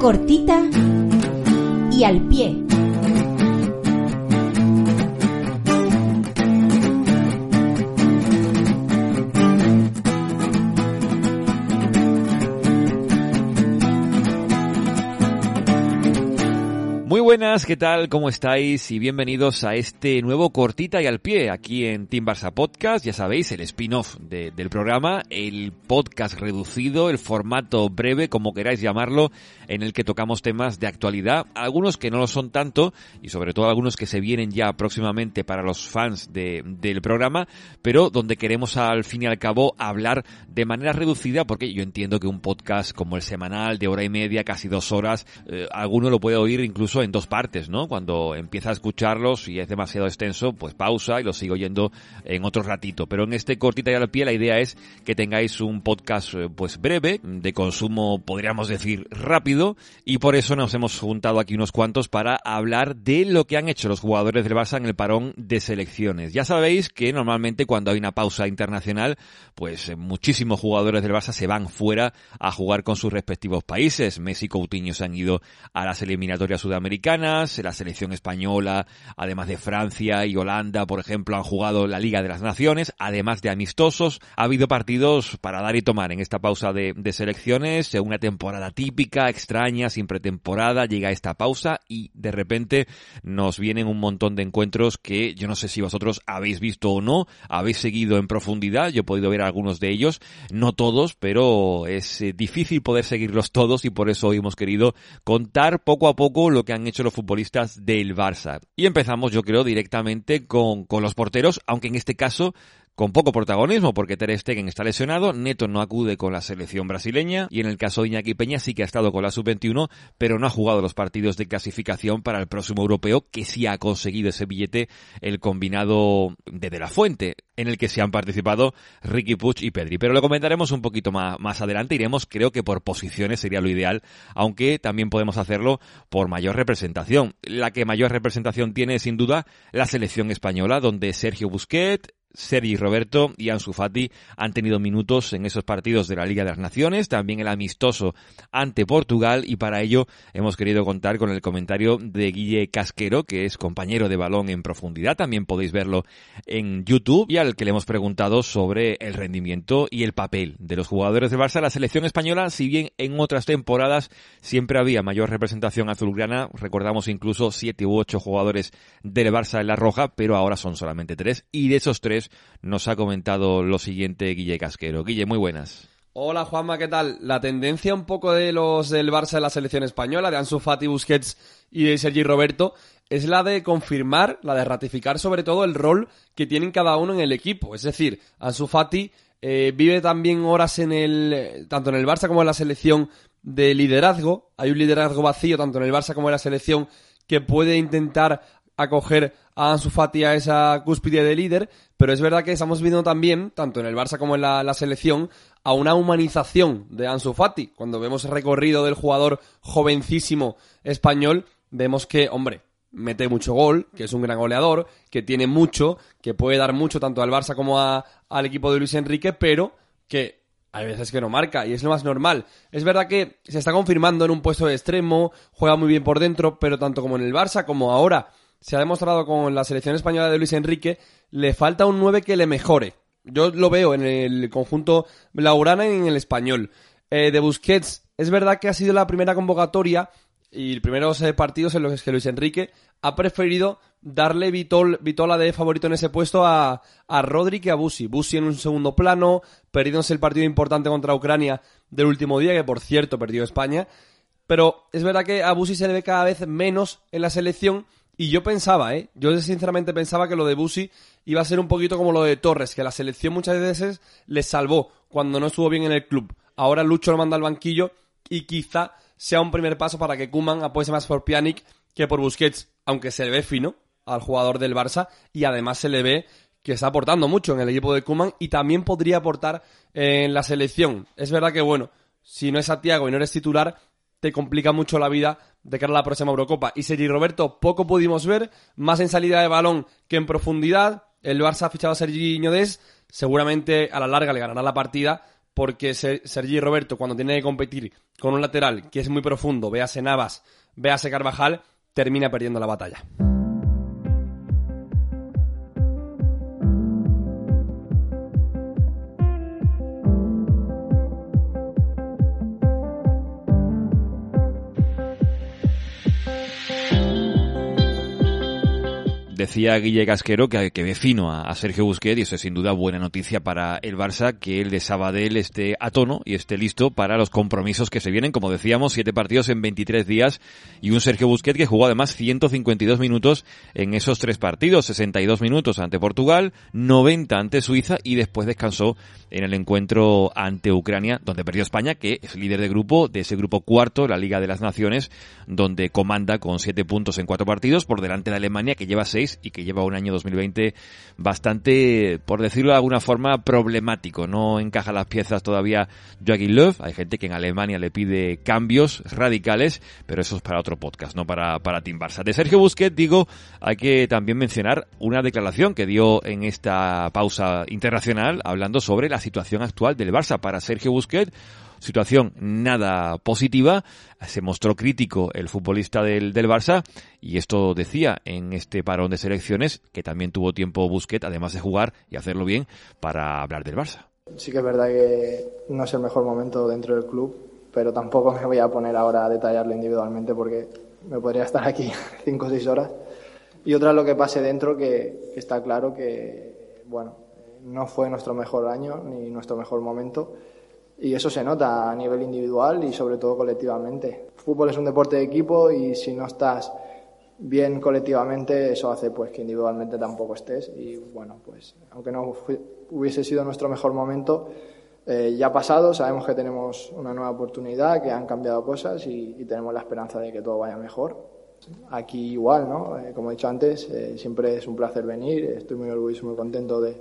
cortita y al pie. Muy buenas, ¿qué tal? ¿Cómo estáis? Y bienvenidos a este nuevo Cortita y al Pie aquí en Team Barça Podcast. Ya sabéis, el spin-off del programa, el podcast reducido, el formato breve, como queráis llamarlo, en el que tocamos temas de actualidad, algunos que no lo son tanto y sobre todo algunos que se vienen ya próximamente para los fans del programa, pero donde queremos al fin y al cabo hablar de manera reducida porque yo entiendo que un podcast como el semanal de hora y media, casi dos horas, eh, alguno lo puede oír incluso en dos partes, ¿no? Cuando empieza a escucharlos y es demasiado extenso, pues pausa y lo sigo oyendo en otro ratito. Pero en este cortita y al pie la idea es que tengáis un podcast eh, pues breve, de consumo podríamos decir rápido, y por eso nos hemos juntado aquí unos cuantos para hablar de lo que han hecho los jugadores del Barça en el parón de selecciones. Ya sabéis que normalmente cuando hay una pausa internacional, pues eh, muchísimos jugadores del Barça se van fuera a jugar con sus respectivos países. Messi y Coutinho se han ido a las eliminatorias sudamericanas americanas, la selección española, además de Francia y Holanda, por ejemplo, han jugado la Liga de las Naciones, además de amistosos. Ha habido partidos para dar y tomar en esta pausa de, selecciones, una temporada típica, extraña, sin pretemporada, llega esta pausa y de repente nos vienen un montón de encuentros que yo no sé si vosotros habéis visto o no, habéis seguido en profundidad, yo he podido ver algunos de ellos, no todos, pero es eh, difícil poder seguirlos todos y por eso hoy hemos querido contar poco a poco lo que han han hecho los futbolistas del Barça. Y empezamos, yo creo, directamente con, con los porteros, aunque en este caso con poco protagonismo porque Ter Stegen está lesionado, Neto no acude con la selección brasileña y en el caso de Iñaki Peña sí que ha estado con la sub-21 pero no ha jugado los partidos de clasificación para el próximo europeo que sí ha conseguido ese billete el combinado de De La Fuente en el que se han participado Ricky Puch y Pedri. Pero lo comentaremos un poquito más, más adelante. Iremos, creo que por posiciones sería lo ideal, aunque también podemos hacerlo por mayor representación. La que mayor representación tiene, sin duda, la selección española, donde Sergio Busquets, Sergi Roberto y Ansu Fati han tenido minutos en esos partidos de la Liga de las Naciones, también el amistoso ante Portugal y para ello hemos querido contar con el comentario de Guille Casquero, que es compañero de balón en profundidad, también podéis verlo en YouTube y al que le hemos preguntado sobre el rendimiento y el papel de los jugadores de Barça. La selección española, si bien en otras temporadas siempre había mayor representación azulgrana, recordamos incluso siete u ocho jugadores del Barça en la roja, pero ahora son solamente tres y de esos tres nos ha comentado lo siguiente Guille Casquero. Guille, muy buenas. Hola Juanma, ¿qué tal? La tendencia un poco de los del Barça de la selección española, de Ansu Fati, Busquets y de Sergi Roberto, es la de confirmar, la de ratificar sobre todo el rol que tienen cada uno en el equipo. Es decir, Ansu Fati eh, vive también horas en el, tanto en el Barça como en la selección de liderazgo. Hay un liderazgo vacío tanto en el Barça como en la selección que puede intentar acoger a Ansu Fati a esa cúspide de líder, pero es verdad que estamos viendo también, tanto en el Barça como en la, selección, a una humanización de Ansu Fati. Cuando vemos el recorrido del jugador jovencísimo español, vemos que, hombre, mete mucho gol, que es un gran goleador, que tiene mucho, que puede dar mucho tanto al Barça como al equipo de Luis Enrique, pero que hay veces que no marca y es lo más normal. Es verdad que se está confirmando en un puesto de extremo, juega muy bien por dentro, pero tanto como en el Barça como ahora se ha demostrado con la selección española de Luis Enrique, le falta un 9 que le mejore. Yo lo veo en el conjunto Laurana y en el español. Eh, de Busquets, es verdad que ha sido la primera convocatoria y primeros eh, partidos en los que Luis Enrique ha preferido darle Vitol, Vitola de favorito en ese puesto a, a Rodri a Busi. Busi en un segundo plano, perdiéndose el partido importante contra Ucrania del último día, que por cierto perdió España. Pero es verdad que a Busi se le ve cada vez menos en la selección y yo pensaba, ¿eh? Yo sinceramente pensaba que lo de Busi iba a ser un poquito como lo de Torres, que la selección muchas veces le salvó cuando no estuvo bien en el club. Ahora Lucho lo manda al banquillo y quizá sea un primer paso para que Kuman apueste más por Pjanic que por Busquets, aunque se le ve fino al jugador del Barça y además se le ve que está aportando mucho en el equipo de Kuman y también podría aportar en la selección. Es verdad que, bueno, si no es Santiago y no eres titular, te complica mucho la vida de cara a la próxima Eurocopa. Y Sergi Roberto poco pudimos ver, más en salida de balón que en profundidad. El Barça ha fichado a Sergi Ñodés, seguramente a la larga le ganará la partida, porque Sergi Roberto cuando tiene que competir con un lateral que es muy profundo, véase Navas, véase Carvajal, termina perdiendo la batalla. Decía Guille Casquero que, ve fino a, Sergio Busquets y eso es sin duda buena noticia para el Barça que el de Sabadell esté a tono y esté listo para los compromisos que se vienen. Como decíamos, siete partidos en 23 días y un Sergio Busquets que jugó además 152 minutos en esos tres partidos, 62 minutos ante Portugal, 90 ante Suiza y después descansó en el encuentro ante Ucrania, donde perdió España, que es líder de grupo, de ese grupo cuarto, la Liga de las Naciones, donde comanda con siete puntos en cuatro partidos por delante de Alemania que lleva seis y que lleva un año 2020 bastante, por decirlo de alguna forma, problemático. No encaja las piezas todavía Joachim Löw. Hay gente que en Alemania le pide cambios radicales, pero eso es para otro podcast, no para, para Team Barça. De Sergio Busquets, digo, hay que también mencionar una declaración que dio en esta pausa internacional hablando sobre la situación actual del Barça. Para Sergio Busquets, situación nada positiva. Se mostró crítico el futbolista del, del Barça y esto decía en este parón de selecciones que también tuvo tiempo Busquets, además de jugar y hacerlo bien, para hablar del Barça. Sí que es verdad que no es el mejor momento dentro del club, pero tampoco me voy a poner ahora a detallarlo individualmente porque me podría estar aquí cinco o seis horas. Y otra lo que pase dentro, que está claro que, bueno, no fue nuestro mejor año ni nuestro mejor momento y eso se nota a nivel individual y sobre todo colectivamente. fútbol es un deporte de equipo y si no estás bien colectivamente, eso hace pues que individualmente tampoco estés y bueno, pues aunque no hubiese sido nuestro mejor momento, eh, ya pasado, sabemos que tenemos una nueva oportunidad, que han cambiado cosas y, tenemos la esperanza de que todo vaya mejor. Aquí igual, ¿no? Eh, como he dicho antes, eh, siempre es un placer venir, estoy muy orgulloso, muy contento de,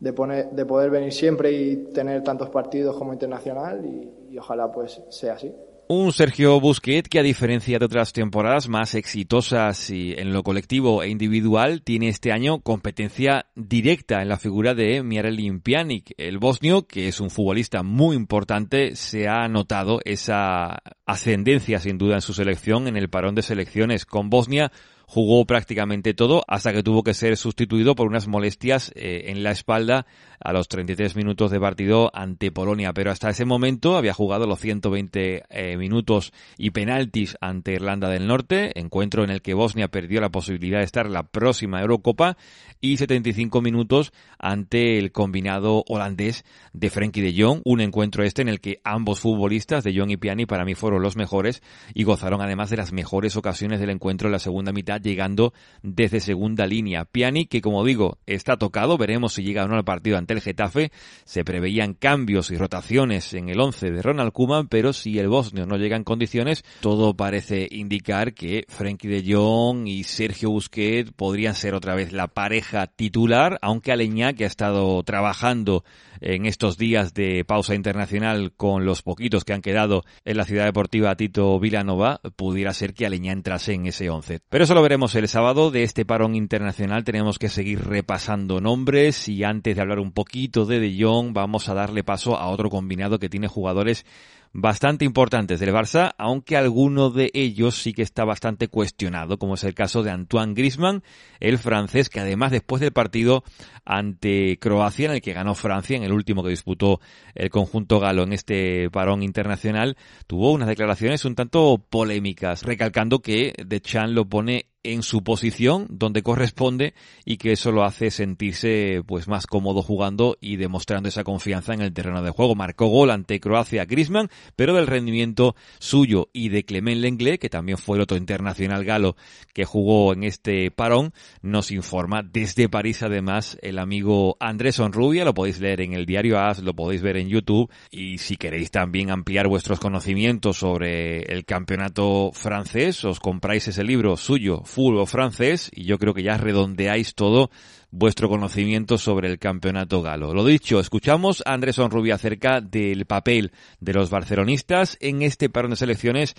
de, poner, de poder venir siempre y tener tantos partidos como internacional y, ojalá pues sea así. Un Sergio Busquets que a diferencia de otras temporadas más exitosas y en lo colectivo e individual tiene este año competencia directa en la figura de Miralem Pjanic, el bosnio que es un futbolista muy importante, se ha notado esa ascendencia sin duda en su selección en el parón de selecciones con Bosnia jugó prácticamente todo hasta que tuvo que ser sustituido por unas molestias eh, en la espalda a los 33 minutos de partido ante Polonia, pero hasta ese momento había jugado los 120 eh, minutos y penaltis ante Irlanda del Norte, encuentro en el que Bosnia perdió la posibilidad de estar en la próxima Eurocopa y 75 minutos ante el combinado holandés de Frenkie de Jong, un encuentro este en el que ambos futbolistas, de Jong y Piani, para mí fueron los mejores y gozaron además de las mejores ocasiones del encuentro en la segunda mitad, llegando desde segunda línea. Piani, que como digo, está tocado, veremos si llega o no al partido el Getafe. Se preveían cambios y rotaciones en el 11 de Ronald Koeman, pero si el bosnio no llega en condiciones, todo parece indicar que Frenkie de Jong y Sergio Busquets podrían ser otra vez la pareja titular, aunque Aleñá, que ha estado trabajando en estos días de pausa internacional con los poquitos que han quedado en la ciudad deportiva Tito Vilanova, pudiera ser que Aleñá entrase en ese 11. Pero eso lo el sábado. De este parón internacional tenemos que seguir repasando nombres y antes de hablar un poquito de De Jong, vamos a darle paso a otro combinado que tiene jugadores bastante importantes del Barça, aunque alguno de ellos sí que está bastante cuestionado, como es el caso de Antoine Griezmann, el francés, que además después del partido ante Croacia, en el que ganó Francia, en el último que disputó el conjunto galo en este parón internacional, tuvo unas declaraciones un tanto polémicas, recalcando que De Chan lo pone en su posición donde corresponde y que eso lo hace sentirse pues más cómodo jugando y demostrando esa confianza en el terreno de juego. Marcó gol ante Croacia Griezmann pero del rendimiento suyo y de Clement Lenglet, que también fue el otro internacional galo que jugó en este parón, nos informa desde París además el amigo Andrés Onrubia, lo podéis leer en el diario AS, lo podéis ver en YouTube y si queréis también ampliar vuestros conocimientos sobre el campeonato francés, os compráis ese libro suyo, Fútbol francés, y yo creo que ya redondeáis todo vuestro conocimiento sobre el campeonato galo. Lo dicho, escuchamos a Andrés Onrubia acerca del papel de los barcelonistas en este parón de selecciones.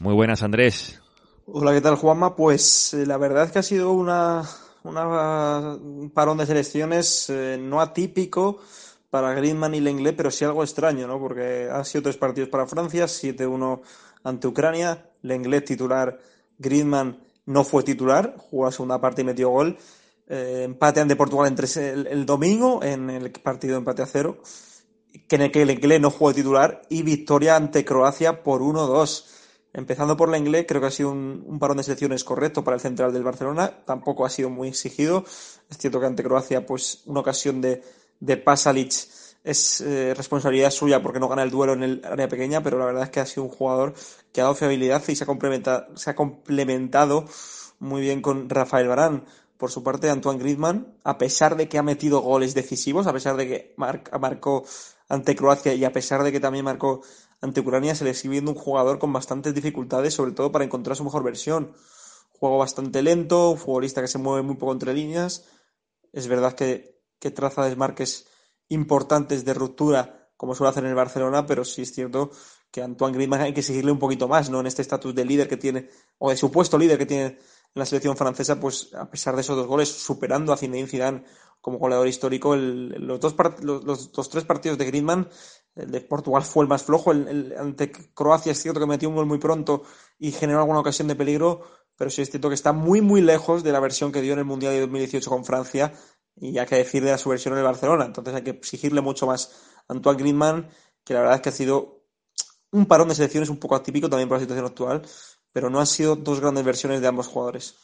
Muy buenas, Andrés. Hola, ¿qué tal, Juanma? Pues eh, la verdad es que ha sido una, una un parón de selecciones eh, no atípico para Griezmann y Lenglet, pero sí algo extraño, ¿no? Porque han sido tres partidos para Francia, 7-1 ante Ucrania, Lenglet titular, Griezmann no fue titular, jugó la segunda parte y metió gol. Eh, empate ante Portugal el, el, domingo en el partido de empate a cero, que en el que Lenglet no jugó titular, y victoria ante Croacia por 1-2. Empezando por Lenglet, creo que ha sido un, un, parón de selecciones correcto para el central del Barcelona, tampoco ha sido muy exigido. Es cierto que ante Croacia, pues una ocasión de, de Pasalic es eh, responsabilidad suya porque no gana el duelo en el área pequeña, pero la verdad es que ha sido un jugador que ha dado fiabilidad y se ha complementado, se ha complementado muy bien con Rafael Barán. Por su parte, Antoine Griezmann, a pesar de que ha metido goles decisivos, a pesar de que marcó ante Croacia y a pesar de que también marcó ante Ucrania, se le sigue viendo un jugador con bastantes dificultades, sobre todo para encontrar su mejor versión. Juego bastante lento, un futbolista que se mueve muy poco entre líneas. Es verdad que que traza desmarques importantes de ruptura, como suele hacer en el Barcelona, pero sí es cierto que Antoine Griezmann hay que seguirle un poquito más, ¿no? En este estatus de líder que tiene, o de supuesto líder que tiene en la selección francesa, pues a pesar de esos dos goles, superando a Zinedine Zidane como goleador histórico, el, los, dos los, los, tres partidos de Griezmann, el de Portugal fue el más flojo, el, ante Croacia es cierto que metió un gol muy pronto y generó alguna ocasión de peligro, pero sí es cierto que está muy muy lejos de la versión que dio en el Mundial de 2018 con Francia, y hay que decir de su versión en el Barcelona. Entonces hay que exigirle mucho más a Antoine Griezmann, que la verdad es que ha sido un parón de selecciones un poco atípico también por la situación actual, pero no han sido dos grandes versiones de ambos jugadores.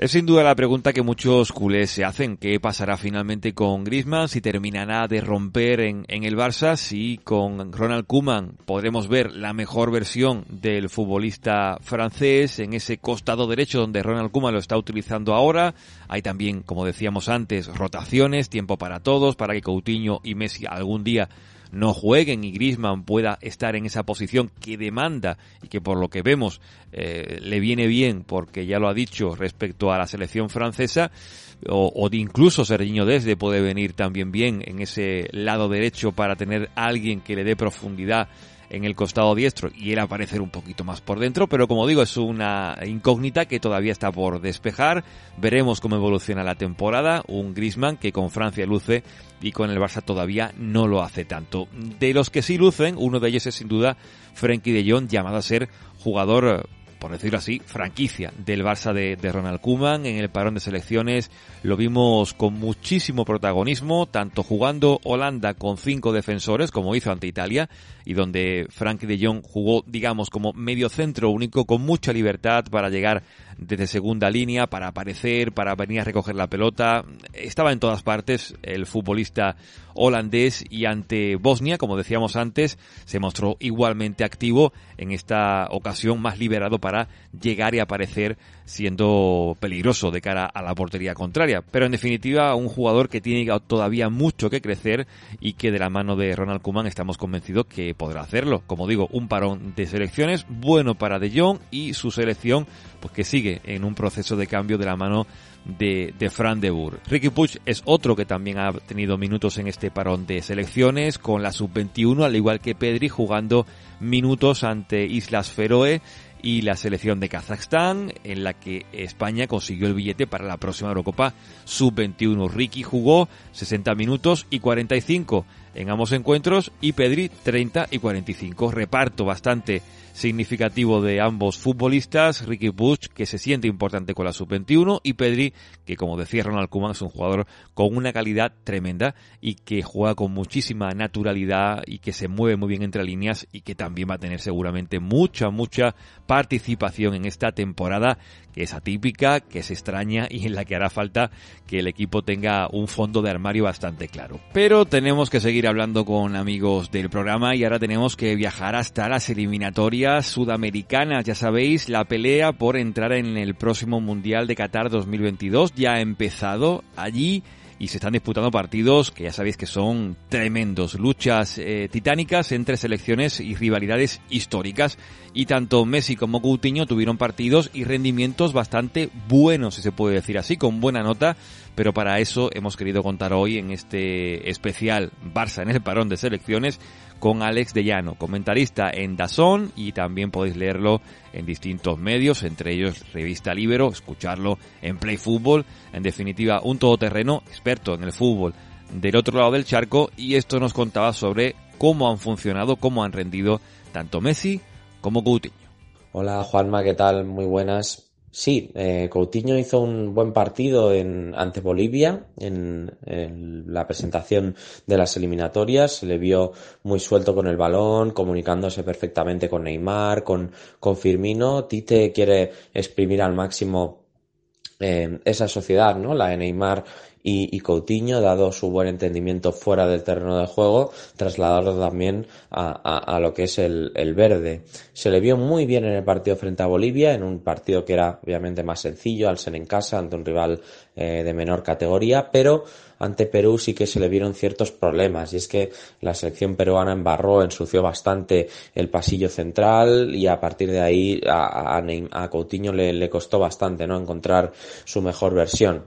Es sin duda la pregunta que muchos culés se hacen. ¿Qué pasará finalmente con Griezmann? Si terminará de romper en, en el Barça, si con Ronald Koeman podremos ver la mejor versión del futbolista francés en ese costado derecho donde Ronald Koeman lo está utilizando ahora. Hay también, como decíamos antes, rotaciones, tiempo para todos, para que Coutinho y Messi algún día no jueguen y Griezmann pueda estar en esa posición que demanda y que por lo que vemos eh, le viene bien porque ya lo ha dicho respecto a la selección francesa o, de incluso Serginho Desde puede venir también bien en ese lado derecho para tener alguien que le dé profundidad en el costado diestro y él aparecer un poquito más por dentro, pero como digo, es una incógnita que todavía está por despejar. Veremos cómo evoluciona la temporada. Un Grisman que con Francia luce y con el Barça todavía no lo hace tanto. De los que sí lucen, uno de ellos es sin duda Frenkie de Jong, llamado a ser jugador por decirlo así, franquicia del Barça de, de, Ronald Koeman en el parón de selecciones. Lo vimos con muchísimo protagonismo, tanto jugando Holanda con cinco defensores, como hizo ante Italia, y donde Frankie de Jong jugó, digamos, como medio centro único, con mucha libertad para llegar desde segunda línea, para aparecer, para venir a recoger la pelota. Estaba en todas partes el futbolista holandés y ante Bosnia, como decíamos antes, se mostró igualmente activo en esta ocasión más liberado para llegar y aparecer siendo peligroso de cara a la portería contraria. Pero en definitiva, un jugador que tiene todavía mucho que crecer y que de la mano de Ronald Koeman estamos convencidos que podrá hacerlo. Como digo, un parón de selecciones bueno para De Jong y su selección pues que sigue en un proceso de cambio de la mano de, de Fran de Boer. Ricky Puig es otro que también ha tenido minutos en este parón de selecciones con la sub-21, al igual que Pedri, jugando minutos ante Islas Feroe y la selección de Kazajstán, en la que España consiguió el billete para la próxima Eurocopa Sub-21. Ricky jugó 60 minutos y 45 en ambos encuentros y Pedri 30 y 45. Reparto bastante significativo de ambos futbolistas, Ricky Bush, que se siente importante con la sub-21, y Pedri, que como decía Ronald Koeman, es un jugador con una calidad tremenda y que juega con muchísima naturalidad y que se mueve muy bien entre líneas y que también va a tener seguramente mucha, mucha participación en esta temporada que es atípica, que es extraña y en la que hará falta que el equipo tenga un fondo de armario bastante claro. Pero tenemos que seguir hablando con amigos del programa y ahora tenemos que viajar hasta las eliminatorias sudamericanas. Ya sabéis, la pelea por entrar en el próximo Mundial de Qatar 2022 ya ha empezado allí y se están disputando partidos que ya sabéis que son tremendos, luchas eh, titánicas entre selecciones y rivalidades históricas. Y tanto Messi como Coutinho tuvieron partidos y rendimientos bastante buenos, si se puede decir así, con buena nota, pero para eso hemos querido contar hoy en este especial Barça en el parón de selecciones con Alex de Llano, comentarista en Dazón y también podéis leerlo en distintos medios, entre ellos Revista Libero, escucharlo en Play Fútbol, en definitiva un todoterreno experto en el fútbol del otro lado del charco y esto nos contaba sobre cómo han funcionado, cómo han rendido tanto Messi como Coutinho. Hola Juanma, ¿qué tal? Muy buenas. Sí, eh, Coutinho hizo un buen partido en, ante Bolivia en, la presentación de las eliminatorias. Se le vio muy suelto con el balón, comunicándose perfectamente con Neymar, con, con Firmino. Tite quiere exprimir al máximo eh, esa sociedad, ¿no? La de Neymar y, Coutinho, dado su buen entendimiento fuera del terreno de juego, trasladarlo también a, a, a lo que es el, el, verde. Se le vio muy bien en el partido frente a Bolivia, en un partido que era obviamente más sencillo al ser en casa ante un rival eh, de menor categoría, pero ante Perú sí que se le vieron ciertos problemas y es que la selección peruana embarró, ensució bastante el pasillo central y a partir de ahí a, a, a Coutinho le, le costó bastante no encontrar su mejor versión.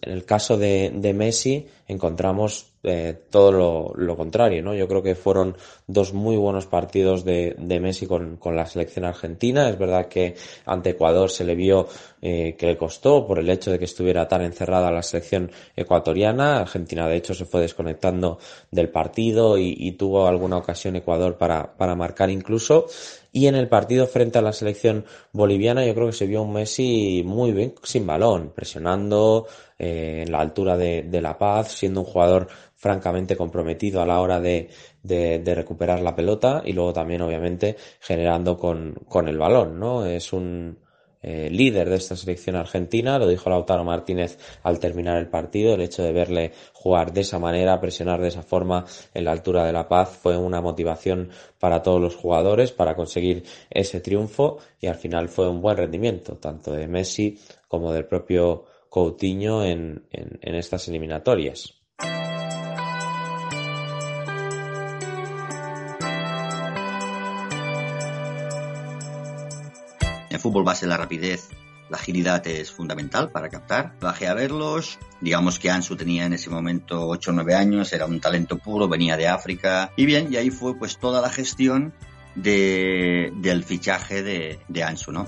En el caso de, de Messi encontramos eh, todo lo, lo, contrario, ¿no? Yo creo que fueron dos muy buenos partidos de, de Messi con, con, la selección argentina. Es verdad que ante Ecuador se le vio eh, que le costó por el hecho de que estuviera tan encerrada la selección ecuatoriana. Argentina, de hecho, se fue desconectando del partido y, y tuvo alguna ocasión Ecuador para, para marcar incluso. Y en el partido frente a la selección boliviana yo creo que se vio un Messi muy bien sin balón, presionando eh, en la altura de, de, La Paz, siendo un jugador francamente comprometido a la hora de, de, de, recuperar la pelota y luego también obviamente generando con, con el balón, ¿no? Es un eh, líder de esta selección argentina, lo dijo Lautaro Martínez al terminar el partido, el hecho de verle jugar de esa manera, presionar de esa forma en la altura de la paz fue una motivación para todos los jugadores para conseguir ese triunfo y al final fue un buen rendimiento, tanto de Messi como del propio Coutinho en, en, en estas eliminatorias. Fútbol base la rapidez, la agilidad es fundamental para captar. Bajé a verlos, digamos que Ansu tenía en ese momento 8 o 9 años, era un talento puro, venía de África. Y bien, y ahí fue pues toda la gestión de, del fichaje de Ansu, ¿no?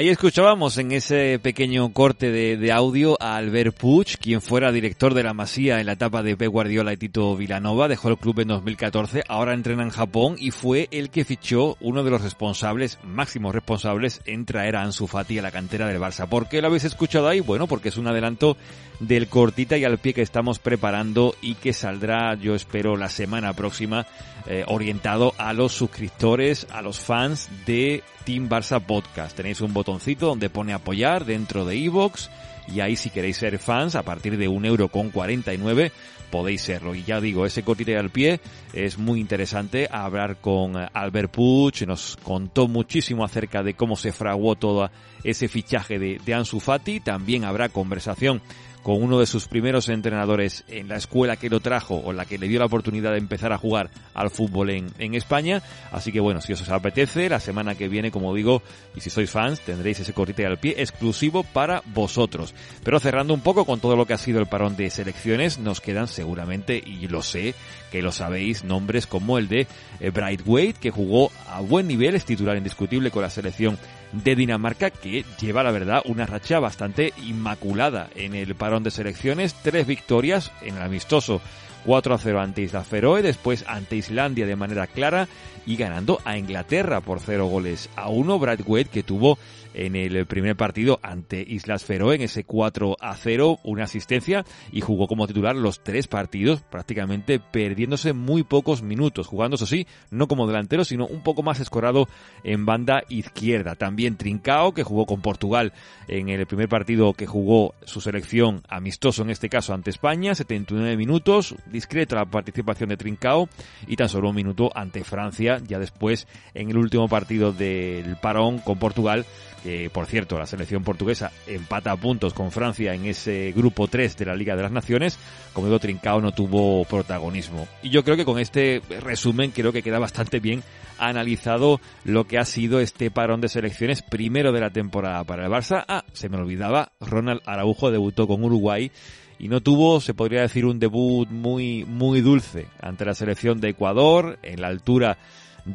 Ahí escuchábamos en ese pequeño corte de, audio a Albert Puig, quien fuera director de la Masía en la etapa de Pep Guardiola y Tito Vilanova, dejó el club en 2014, ahora entrena en Japón y fue el que fichó uno de los responsables, máximos responsables, en traer a Ansu Fati a la cantera del Barça. ¿Por qué lo habéis escuchado ahí? Bueno, porque es un adelanto del cortita y al pie que estamos preparando y que saldrá, yo espero, la semana próxima, eh, orientado a los suscriptores, a los fans de Team Barça Podcast. Tenéis un botoncito donde pone apoyar dentro de iVoox y ahí si queréis ser fans a partir de un euro con 49 podéis serlo. Y ya digo, ese cortita y al pie es muy interesante hablar con Albert Puch, nos contó muchísimo acerca de cómo se fraguó todo ese fichaje de, de Ansu Fati, también habrá conversación con uno de sus primeros entrenadores en la escuela que lo trajo o la que le dio la oportunidad de empezar a jugar al fútbol en, en España. Así que bueno, si os apetece, la semana que viene, como digo, y si sois fans, tendréis ese corte al pie exclusivo para vosotros. Pero cerrando un poco con todo lo que ha sido el parón de selecciones, nos quedan seguramente, y lo sé, que lo sabéis, nombres como el de eh, Bright Wade, que jugó a buen nivel, es titular indiscutible con la selección de Dinamarca que lleva la verdad una racha bastante inmaculada en el parón de selecciones, tres victorias en el amistoso 4 a 0 ante Isla Feroe, después ante Islandia de manera clara y ganando a Inglaterra por 0 goles a 1. Brad Wade que tuvo en el primer partido ante Islas Feroe en ese 4 a 0, una asistencia y jugó como titular los tres partidos, prácticamente perdiéndose muy pocos minutos, jugando eso sí, no como delantero, sino un poco más escorado en banda izquierda. También Trincao, que jugó con Portugal en el primer partido que jugó su selección amistoso, en este caso ante España, 79 minutos, discreta la participación de Trincao y tan solo un minuto ante Francia, ya después en el último partido del parón con Portugal, que por cierto la selección portuguesa empata a puntos con Francia en ese grupo 3 de la Liga de las Naciones, como digo, Trincao no tuvo protagonismo. Y yo creo que con este resumen creo que queda bastante bien analizado lo que ha sido este parón de selecciones primero de la temporada para el Barça. Ah, se me olvidaba, Ronald Araujo debutó con Uruguay y no tuvo, se podría decir, un debut muy, muy dulce ante la selección de Ecuador, en la altura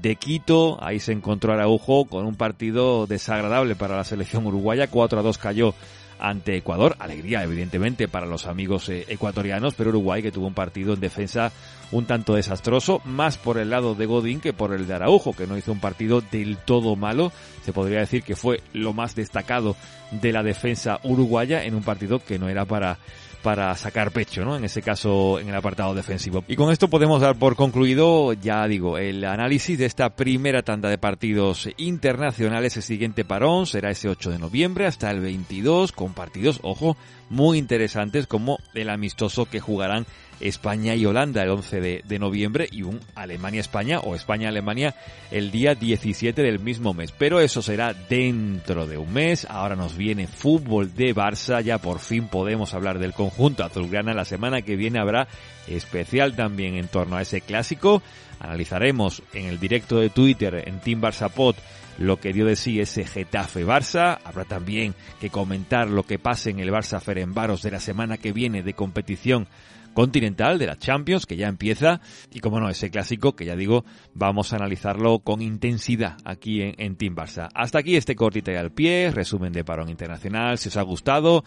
de Quito. Ahí se encontró Araujo con un partido desagradable para la selección uruguaya. 4 a 2 cayó ante Ecuador. Alegría, evidentemente, para los amigos eh, ecuatorianos, pero Uruguay que tuvo un partido en defensa un tanto desastroso, más por el lado de Godín que por el de Araujo, que no hizo un partido del todo malo. Se podría decir que fue lo más destacado de la defensa uruguaya en un partido que no era para para sacar pecho, ¿no? En ese caso, en el apartado defensivo. Y con esto podemos dar por concluido, ya digo, el análisis de esta primera tanda de partidos internacionales. El siguiente parón será ese 8 de noviembre hasta el 22, con partidos, ojo, muy interesantes como el amistoso que jugarán España y Holanda el 11 de, noviembre y un Alemania-España o España-Alemania el día 17 del mismo mes. Pero eso será dentro de un mes. Ahora nos viene fútbol de Barça. Ya por fin podemos hablar del conjunto azulgrana. La semana que viene habrá especial también en torno a ese clásico. Analizaremos en el directo de Twitter en Team Barça Pod lo que dio de sí ese Getafe Barça. Habrá también que comentar lo que pase en el Barça Ferenbaros de la semana que viene de competición continental de la Champions que ya empieza y como no ese clásico que ya digo vamos a analizarlo con intensidad aquí en, Team Barça. Hasta aquí este cortita al pie, resumen de parón internacional, si os ha gustado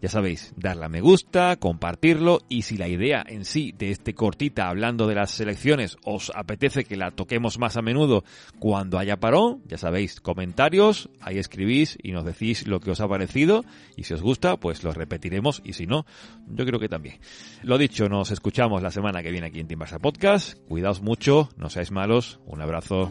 ya sabéis, darle a me gusta, compartirlo y si la idea en sí de este cortita hablando de las selecciones os apetece que la toquemos más a menudo cuando haya parón, ya sabéis, comentarios, ahí escribís y nos decís lo que os ha parecido y si os gusta pues lo repetiremos y si no, yo creo que también. Lo dicho, nos escuchamos la semana que viene aquí en Timbarsa Podcast, cuidaos mucho, no seáis malos, un abrazo.